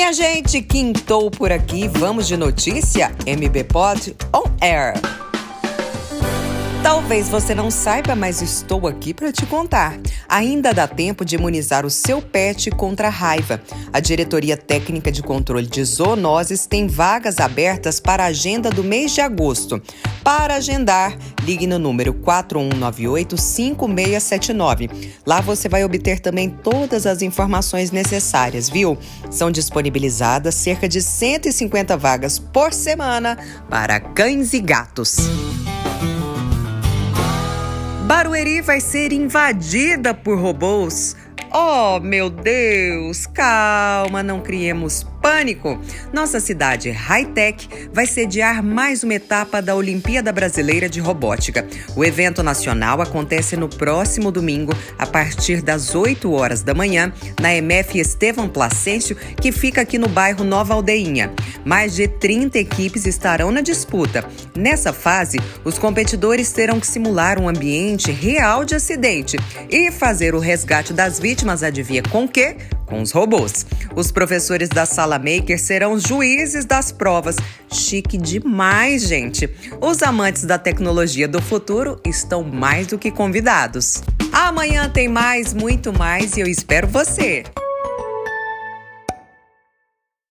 Minha gente, quintou por aqui. Vamos de notícia? MB Pod on Air. Talvez você não saiba, mas estou aqui para te contar. Ainda dá tempo de imunizar o seu pet contra a raiva. A Diretoria Técnica de Controle de Zoonoses tem vagas abertas para a agenda do mês de agosto. Para agendar, ligue no número 4198-5679. Lá você vai obter também todas as informações necessárias, viu? São disponibilizadas cerca de 150 vagas por semana para cães e gatos. Barueri vai ser invadida por robôs. Oh, meu Deus! Calma, não criemos pânico! Nossa cidade high-tech vai sediar mais uma etapa da Olimpíada Brasileira de Robótica. O evento nacional acontece no próximo domingo, a partir das 8 horas da manhã, na MF Estevão Placêncio, que fica aqui no bairro Nova Aldeinha. Mais de 30 equipes estarão na disputa. Nessa fase, os competidores terão que simular um ambiente real de acidente e fazer o resgate das vítimas, adivinha com quê? Com os robôs. Os professores da Sala Maker serão juízes das provas. Chique demais, gente! Os amantes da tecnologia do futuro estão mais do que convidados. Amanhã tem mais, muito mais e eu espero você!